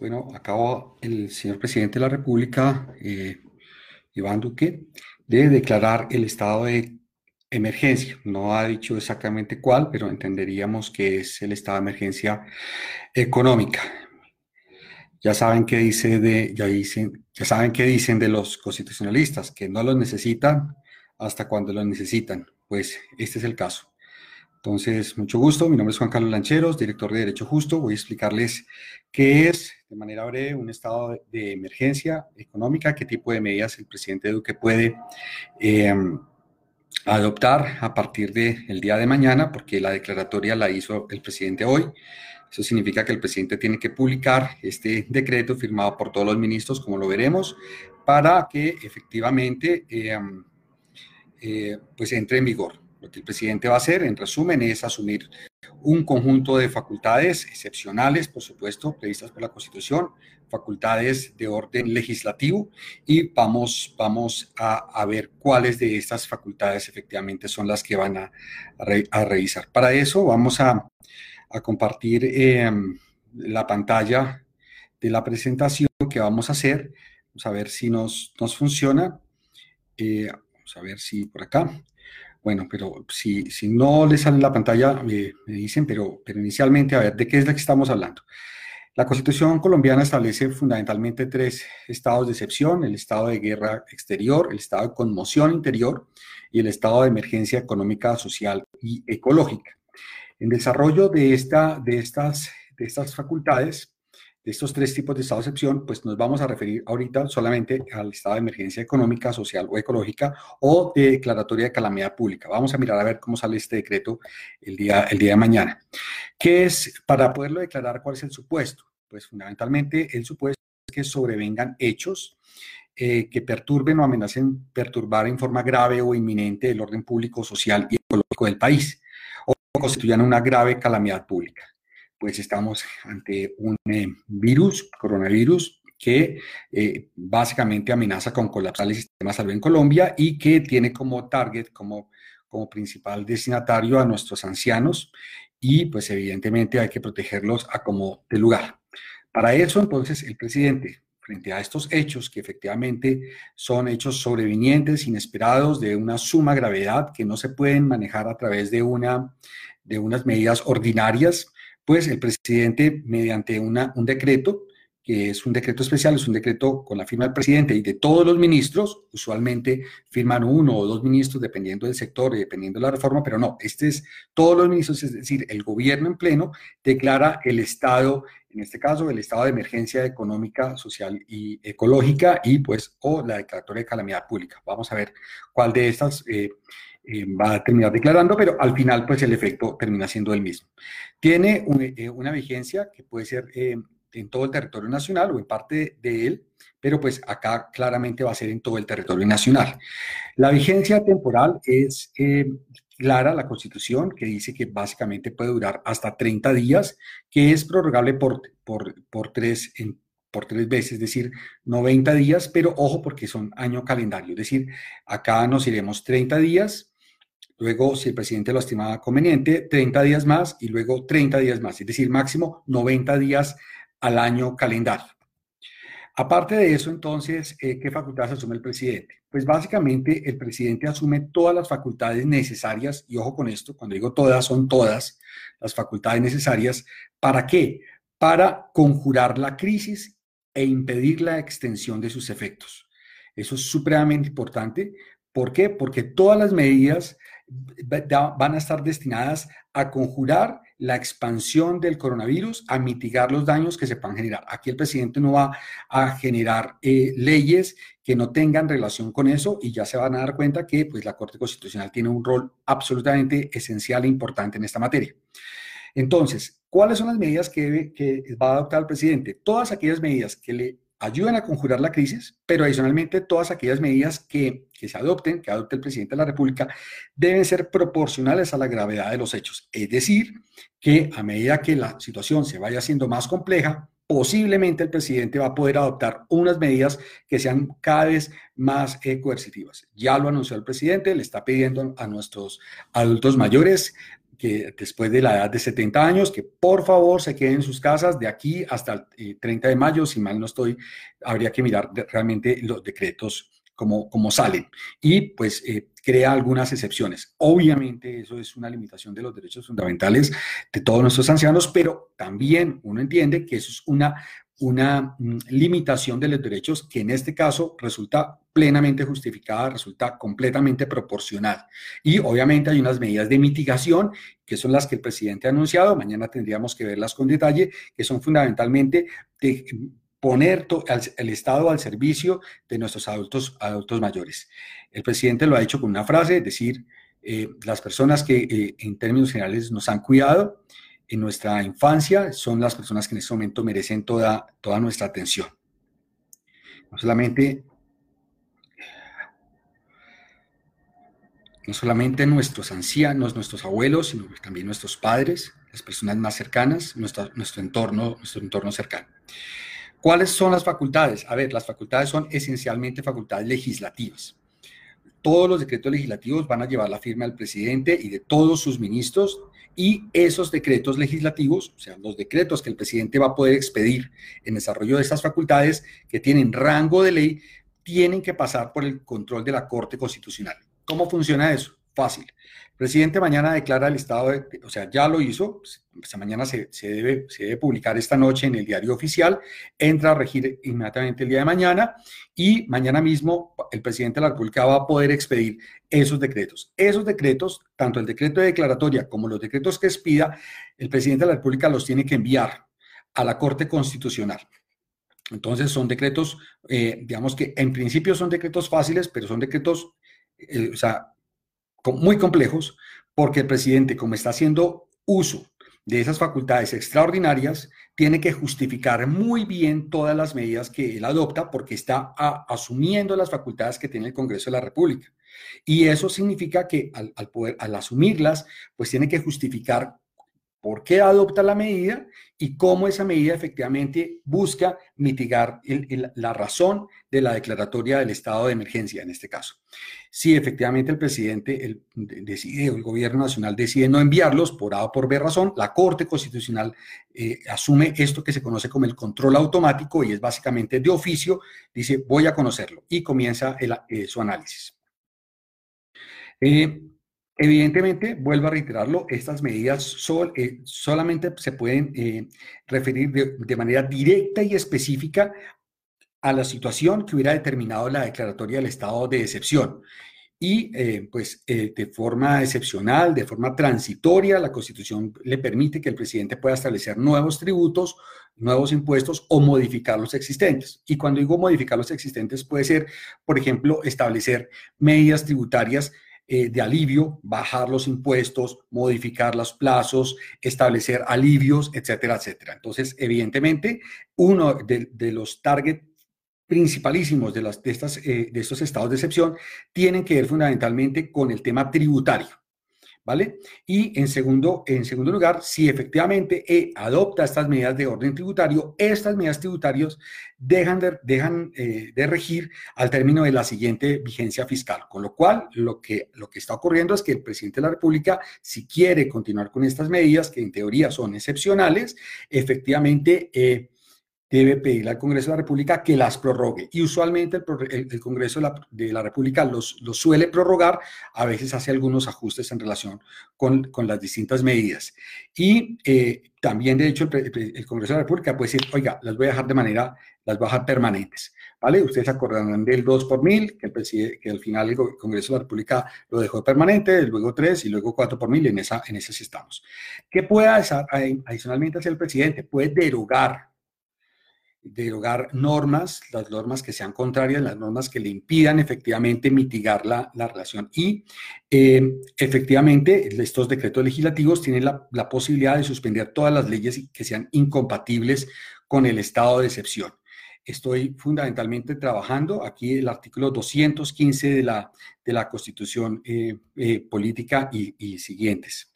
Bueno, acabo el señor presidente de la República, eh, Iván Duque, de declarar el estado de emergencia. No ha dicho exactamente cuál, pero entenderíamos que es el estado de emergencia económica. Ya saben qué dice de, ya dicen, ya saben qué dicen de los constitucionalistas, que no los necesitan hasta cuando los necesitan. Pues este es el caso. Entonces, mucho gusto. Mi nombre es Juan Carlos Lancheros, director de Derecho Justo. Voy a explicarles qué es, de manera breve, un estado de emergencia económica, qué tipo de medidas el presidente Duque puede em, adoptar a partir del día de mañana, porque la declaratoria la hizo el presidente hoy. Eso significa que el presidente tiene que publicar este decreto firmado por todos los ministros, como lo veremos, para que efectivamente em, eh, pues entre en vigor. Lo que el presidente va a hacer, en resumen, es asumir un conjunto de facultades excepcionales, por supuesto, previstas por la Constitución, facultades de orden legislativo, y vamos, vamos a, ver cuáles de estas facultades efectivamente son las que van a, revisar. Para eso vamos a, compartir em, la pantalla de la presentación que vamos a hacer. Vamos a ver si nos, nos funciona. Eh, vamos a ver si por acá. Bueno, pero si, si no les sale la pantalla, me dicen, pero, pero inicialmente, a ver, ¿de qué es la que estamos hablando? La Constitución colombiana establece fundamentalmente tres estados de excepción, el estado de guerra exterior, el estado de conmoción interior y el estado de emergencia económica, social y ecológica. En desarrollo de, esta, de, estas, de estas facultades, estos tres tipos de estado de excepción, pues nos vamos a referir ahorita solamente al estado de emergencia económica, social o ecológica o de declaratoria de calamidad pública. Vamos a mirar a ver cómo sale este decreto el día, el día de mañana. ¿Qué es, para poderlo declarar, cuál es el supuesto? Pues fundamentalmente el supuesto es que sobrevengan hechos eh, que perturben o amenacen perturbar en forma grave o inminente el orden público, social y ecológico del país o constituyan una grave calamidad pública pues estamos ante un eh, virus, coronavirus, que eh, básicamente amenaza con colapsar el sistema de salud en Colombia y que tiene como target, como, como principal destinatario a nuestros ancianos y pues evidentemente hay que protegerlos a como de lugar. Para eso entonces el presidente, frente a estos hechos que efectivamente son hechos sobrevinientes, inesperados, de una suma gravedad que no se pueden manejar a través de, una, de unas medidas ordinarias, pues el presidente, mediante un decreto, que es un decreto especial, es un decreto con la firma del presidente y de todos los ministros, usualmente firman uno o dos ministros dependiendo del sector y dependiendo de la reforma, pero no, este es todos los ministros, es decir, el gobierno en pleno declara el estado, en este caso, el estado de emergencia económica, social y ecológica y pues o la declaratoria de calamidad pública. Vamos a ver cuál de estas... Eh, eh, va a terminar declarando, pero al final pues el efecto termina siendo el mismo. Tiene eh, una vigencia que puede ser en todo el territorio nacional o en parte de él, pero pues acá claramente va a ser en todo el territorio nacional. La vigencia temporal es clara, la Constitución, que dice que básicamente puede durar hasta 30 días, que es prorrogable por, por, por tres, por tres veces, es decir, 90 días, pero ojo porque son año calendario, es decir, acá nos iremos 30 días, luego, si el presidente lo estimaba conveniente, 30 días más y luego 30 días más, es decir, máximo 90 días al año calendario. Aparte de eso, entonces, eh, ¿qué facultades asume el presidente? Pues básicamente el presidente asume todas las facultades necesarias, y ojo con esto, cuando digo todas, son todas las facultades necesarias, ¿para qué? Para conjurar la crisis e impedir la extensión de sus efectos. Eso es supremamente importante. ¿Por qué? Porque todas las medidas van a estar destinadas a conjurar la expansión del coronavirus, a mitigar los daños que se puedan generar. Aquí el presidente no va a generar eh, leyes que no tengan relación con eso y ya se van a dar cuenta que pues, la Corte Constitucional tiene un rol absolutamente esencial e importante en esta materia. Entonces, ¿cuáles son las medidas que, que va a adoptar el presidente? Todas aquellas medidas que le ayudan a conjurar la crisis, pero adicionalmente todas aquellas medidas que, se adopten, que adopte el presidente de la República, deben ser proporcionales a la gravedad de los hechos. Es decir, que a medida que la situación se vaya haciendo más compleja, posiblemente el presidente va a poder adoptar unas medidas que sean cada vez más eh, coercitivas. Ya lo anunció el presidente, le está pidiendo a nuestros adultos mayores que después de la edad de 70 años, que por favor se queden en sus casas de aquí hasta el 30 de mayo, si mal no estoy, habría que mirar realmente los decretos como, como salen. Y pues crea algunas excepciones. Obviamente eso es una limitación de los derechos fundamentales de todos nuestros ancianos, pero también uno entiende que eso es una, una mm, limitación de los derechos que en este caso resulta plenamente justificada, resulta completamente proporcional. Y obviamente hay unas medidas de mitigación que son las que el presidente ha anunciado, mañana tendríamos que verlas con detalle, que son fundamentalmente de poner el Estado al servicio de nuestros adultos, adultos mayores. El presidente lo ha hecho con una frase, es decir, eh, las personas que eh, en términos generales nos han cuidado en nuestra infancia son las personas que en este momento merecen toda, toda nuestra atención. No solamente, no solamente nuestros ancianos, nuestros abuelos, sino también nuestros padres, las personas más cercanas, nuestro, entorno, nuestro entorno cercano. ¿Cuáles son las facultades? A ver, las facultades son esencialmente facultades legislativas. Todos los decretos legislativos van a llevar la firma del presidente y de todos sus ministros y esos decretos legislativos, o sea, los decretos que el presidente va a poder expedir en desarrollo de estas facultades que tienen rango de ley, tienen que pasar por el control de la Corte Constitucional. ¿Cómo funciona eso? Fácil. El presidente mañana declara el estado de, o sea, ya lo hizo, esta mañana se, debe, se debe publicar esta noche en el diario oficial, entra a regir inmediatamente el día de mañana y mañana mismo el presidente de la República va a poder expedir esos decretos. Esos decretos, tanto el decreto de declaratoria como los decretos que expida, el presidente de la República los tiene que enviar a la Corte Constitucional. Entonces son decretos, eh, digamos que en principio son decretos fáciles, pero son decretos, eh, o sea, muy complejos, porque el presidente, como está haciendo uso de esas facultades extraordinarias, tiene que justificar muy bien todas las medidas que él adopta porque está asumiendo las facultades que tiene el Congreso de la República. Y eso significa que al, al, poder, al asumirlas, pues tiene que justificar por qué adopta la medida y cómo esa medida efectivamente busca mitigar la razón de la declaratoria del estado de emergencia en este caso. Si efectivamente el presidente decide o el gobierno nacional decide no enviarlos por A o por B razón, la Corte Constitucional eh, asume esto que se conoce como el control automático y es básicamente de oficio, dice voy a conocerlo y comienza eh, su análisis. Eh, Evidentemente, vuelvo a reiterarlo, estas medidas eh, solamente se pueden eh, referir de, manera directa y específica a la situación que hubiera determinado la declaratoria del estado de excepción. Y eh, pues de forma excepcional, de forma transitoria, la Constitución le permite que el presidente pueda establecer nuevos tributos, nuevos impuestos o modificar los existentes. Y cuando digo modificar los existentes puede ser, por ejemplo, establecer medidas tributarias eh, de alivio, bajar los impuestos, modificar los plazos, establecer alivios, etcétera, etcétera. Entonces, evidentemente, uno de, los targets principalísimos de, las, de, estas, eh, de estos estados de excepción tienen que ver fundamentalmente con el tema tributario. ¿Vale? Y en segundo, en segundo lugar, si efectivamente e adopta estas medidas de orden tributario, estas medidas tributarias dejan, de, dejan eh, de regir al término de la siguiente vigencia fiscal. Con lo cual, lo que, lo que está ocurriendo es que el presidente de la República, si quiere continuar con estas medidas, que en teoría son excepcionales, efectivamente... Eh, debe pedirle al Congreso de la República que las prorrogue. Y usualmente el, Congreso de la, República los, suele prorrogar, a veces hace algunos ajustes en relación con, las distintas medidas. Y eh, también, de hecho, el, Congreso de la República puede decir, oiga, las voy a dejar de manera, las dejar permanentes. ¿Vale? Ustedes acordarán del 2 por mil, que, el que al final el Congreso de la República lo dejó permanente, luego 3 y luego 4 por mil, en esa, en esa sí estamos. ¿Qué puede adicionalmente hacer el presidente? Puede derogar derogar normas, las normas que sean contrarias, las normas que le impidan efectivamente mitigar la, relación. Y eh, efectivamente estos decretos legislativos tienen la, posibilidad de suspender todas las leyes que sean incompatibles con el estado de excepción. Estoy fundamentalmente trabajando aquí el artículo 215 de la, de la Constitución eh, eh, Política y, y siguientes.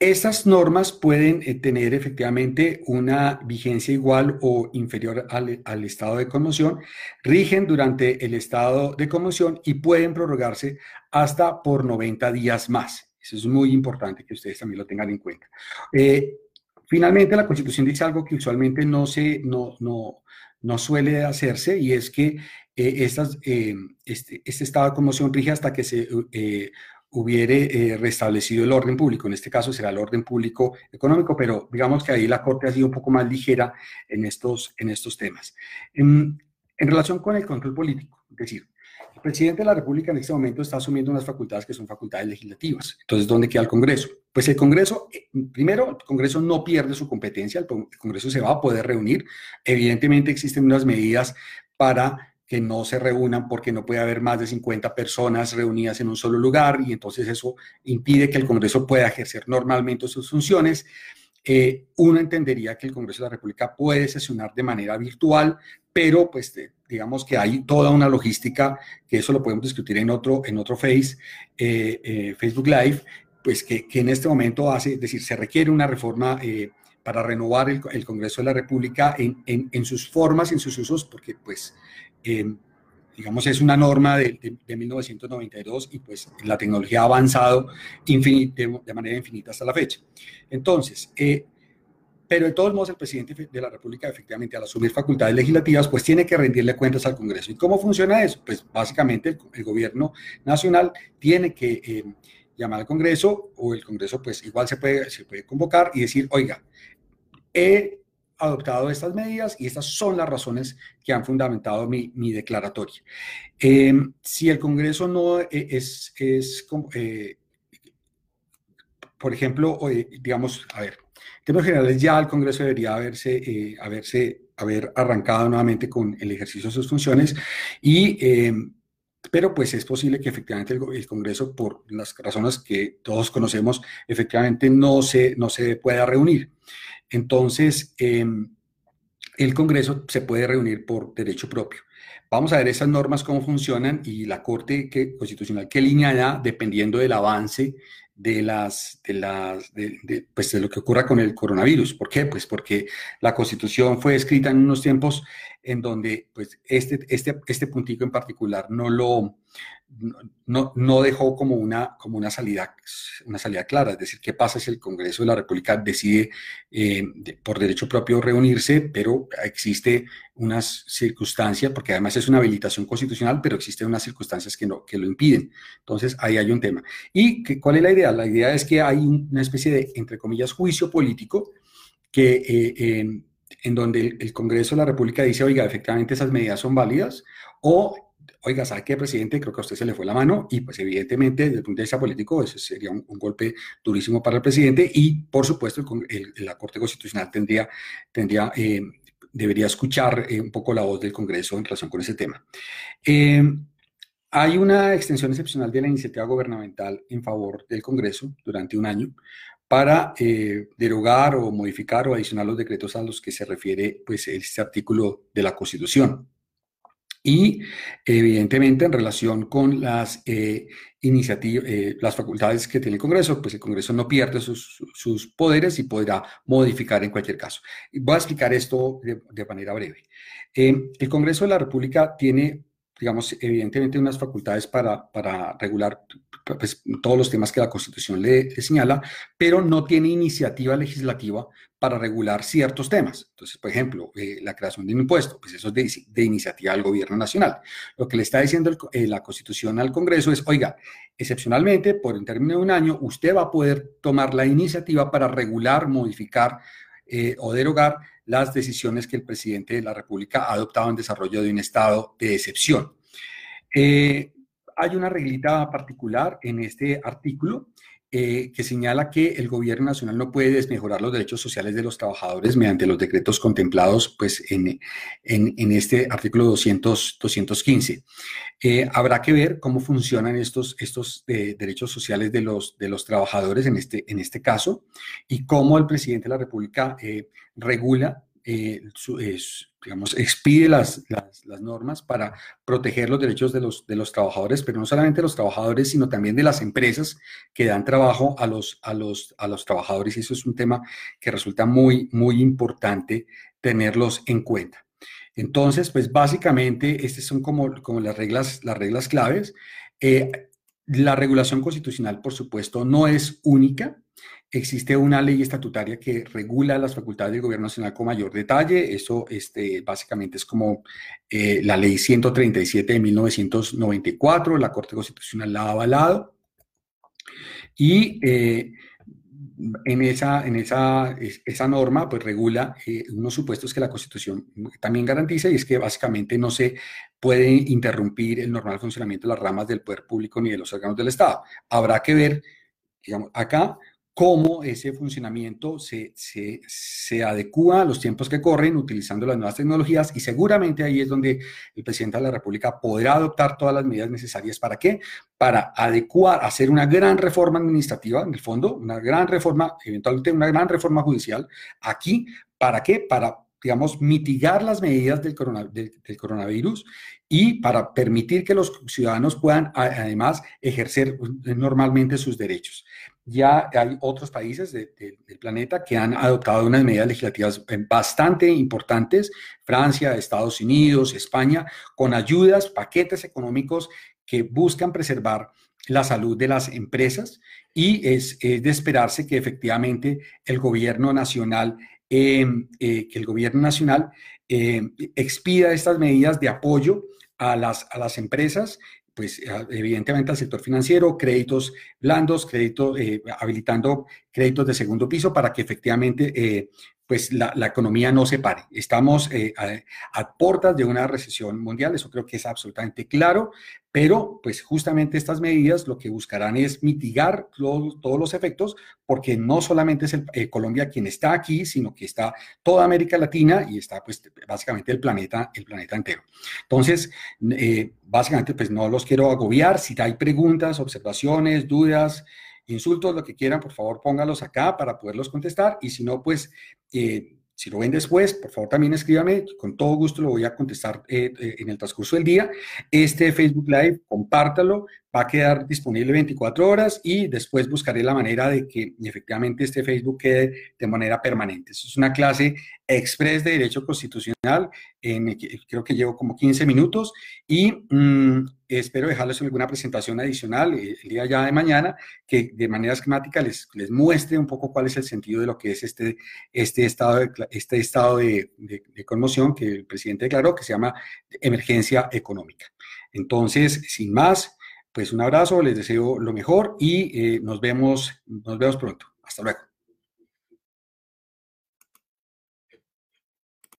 Estas normas pueden eh, tener efectivamente una vigencia igual o inferior al, estado de conmoción, rigen durante el estado de conmoción y pueden prorrogarse hasta por 90 días más. Eso es muy importante que ustedes también lo tengan en cuenta. Eh, finalmente, la Constitución dice algo que usualmente no, se, no, no, suele hacerse y es que eh, estas, este, este, estado de conmoción rige hasta que se hubiere eh, restablecido el orden público. En este caso será el orden público económico, pero digamos que ahí la Corte ha sido un poco más ligera en estos, en estos temas. En, relación con el control político, es decir, el presidente de la República en este momento está asumiendo unas facultades que son facultades legislativas. Entonces, ¿dónde queda el Congreso? Pues el Congreso, eh, primero, el Congreso no pierde su competencia, el Congreso se va a poder reunir. Evidentemente existen unas medidas para que no se reúnan porque no puede haber más de 50 personas reunidas en un solo lugar y entonces eso impide que el Congreso pueda ejercer normalmente sus funciones. Eh, uno entendería que el Congreso de la República puede sesionar de manera virtual, pero pues digamos que hay toda una logística, que eso lo podemos discutir en otro, en otro face, eh, eh, Facebook Live, pues que, que, en este momento hace, es decir, se requiere una reforma para renovar el, el, Congreso de la República en, en, en, sus formas, en sus usos, porque pues Em, digamos, es una norma de, 1992 y pues la tecnología ha avanzado de, manera infinita hasta la fecha. Entonces, eh, pero de todos modos el presidente de la República efectivamente al asumir facultades legislativas pues tiene que rendirle cuentas al Congreso. ¿Y cómo funciona eso? Pues básicamente el, gobierno nacional tiene que em, llamar al Congreso o el Congreso pues igual se puede, se puede convocar y decir, oiga, he adoptado estas medidas y estas son las razones que han fundamentado mi, declaratoria. Em, si el Congreso no eh, es, es eh, por ejemplo, digamos, a ver, en términos generales ya el Congreso debería haberse, eh, haberse haber arrancado nuevamente con el ejercicio de sus funciones y em, pero pues es posible que efectivamente el, Congreso, por las razones que todos conocemos, efectivamente no se, no se pueda reunir. Entonces, em, el Congreso se puede reunir por derecho propio. Vamos a ver esas normas cómo funcionan y la Corte Constitucional qué línea da dependiendo del avance de las, de las, de, pues de lo que ocurra con el coronavirus. ¿Por qué? Pues porque la Constitución fue escrita en unos tiempos en donde, pues, este, este, este puntico en particular no lo, no, no, dejó como una, como una salida, una salida clara. Es decir, ¿qué pasa si el Congreso de la República decide eh, por derecho propio reunirse, pero existe unas circunstancias, porque además es una habilitación constitucional, pero existen unas circunstancias que, no, que lo impiden. Entonces, ahí hay un tema. ¿Y cuál es la idea? La idea es que hay una especie de, entre comillas, juicio político que... Eh, en donde el, Congreso de la República dice, oiga, efectivamente esas medidas son válidas, o oiga, ¿sabe qué, presidente? Creo que a usted se le fue la mano y pues evidentemente desde el punto de vista político eso sería un, golpe durísimo para el presidente y por supuesto la Corte Constitucional tendría, tendría eh, debería escuchar eh, un poco la voz del Congreso en relación con ese tema. Eh, hay una extensión excepcional de la iniciativa gubernamental en favor del Congreso durante un año para derogar o modificar o adicionar los decretos a los que se refiere pues, este artículo de la Constitución. Y evidentemente en relación con las eh, iniciativas, eh, las facultades que tiene el Congreso, pues el Congreso no pierde sus, poderes y podrá modificar en cualquier caso. Voy a explicar esto de, manera breve. Eh, el Congreso de la República tiene digamos, evidentemente unas facultades para, para regular pues, todos los temas que la Constitución le, señala, pero no tiene iniciativa legislativa para regular ciertos temas. Entonces, por ejemplo, eh, la creación de un impuesto, pues eso es de, iniciativa del gobierno nacional. Lo que le está diciendo eh, la Constitución al Congreso es, oiga, excepcionalmente, por un término de un año, usted va a poder tomar la iniciativa para regular, modificar eh, o derogar las decisiones que el presidente de la República ha adoptado en desarrollo de un estado de excepción. Eh, hay una reglita particular en este artículo eh, que señala que el gobierno nacional no puede desmejorar los derechos sociales de los trabajadores mediante los decretos contemplados pues, en, en, este artículo 200, 215. Eh, habrá que ver cómo funcionan estos, estos derechos sociales de los, de los trabajadores en este, en este caso y cómo el presidente de la República regula eh, digamos, expide las, normas para proteger los derechos de los, de los trabajadores, pero no solamente de los trabajadores, sino también de las empresas que dan trabajo a los, trabajadores. Y eso es un tema que resulta muy, muy importante tenerlos en cuenta. Entonces, pues básicamente, estas son como, como las, reglas, las reglas claves. Eh, la regulación constitucional, por supuesto, no es única. Existe una ley estatutaria que regula las facultades del Gobierno Nacional con mayor detalle. Eso este, básicamente es como eh, la ley 137 de 1994. La Corte Constitucional la ha avalado. Y eh, en esa, en esa, esa norma pues regula eh, unos supuestos que la Constitución también garantiza y es que básicamente no se puede interrumpir el normal funcionamiento de las ramas del poder público ni de los órganos del Estado. Habrá que ver, digamos, acá cómo ese funcionamiento se, se, adecua a los tiempos que corren utilizando las nuevas tecnologías y seguramente ahí es donde el presidente de la República podrá adoptar todas las medidas necesarias. ¿Para qué? Para adecuar, hacer una gran reforma administrativa, en el fondo, una gran reforma, eventualmente una gran reforma judicial aquí. ¿Para qué? Para digamos, mitigar las medidas del, del, coronavirus y para permitir que los ciudadanos puedan además ejercer normalmente sus derechos. Ya hay otros países del planeta que han adoptado unas medidas legislativas bastante importantes, Francia, Estados Unidos, España, con ayudas, paquetes económicos que buscan preservar la salud de las empresas y es, es de esperarse que efectivamente el gobierno nacional Em, eh, que el gobierno nacional em, expida estas medidas de apoyo a las, a las empresas, pues evidentemente al sector financiero, créditos blandos, crédito, eh, habilitando créditos de segundo piso para que efectivamente eh, pues la, economía no se pare. Estamos eh, a, puertas de una recesión mundial, eso creo que es absolutamente claro, pero pues justamente estas medidas lo que buscarán es mitigar todos los efectos, porque no solamente es eh, Colombia quien está aquí, sino que está toda América Latina y está pues básicamente el planeta, el planeta entero. Entonces, eh, básicamente pues no los quiero agobiar, si hay preguntas, observaciones, dudas, insultos, lo que quieran, por favor póngalos acá para poderlos contestar y si no, pues eh, si lo ven después, por favor también escríbame, con todo gusto lo voy a contestar eh, eh, en el transcurso del día. Este Facebook Live, compártalo, va a quedar disponible 24 horas y después buscaré la manera de que efectivamente este Facebook quede de manera permanente. es una clase express de Derecho Constitucional, en, creo que llevo como 15 minutos y mm, espero dejarles alguna presentación adicional el día ya de mañana que de manera esquemática les, les muestre un poco cuál es el sentido de lo que es este, este estado, de, este estado de, de conmoción que el presidente declaró que se llama emergencia económica. Entonces, sin más, pues un abrazo, les deseo lo mejor y eh, nos, vemos, nos vemos pronto. Hasta luego.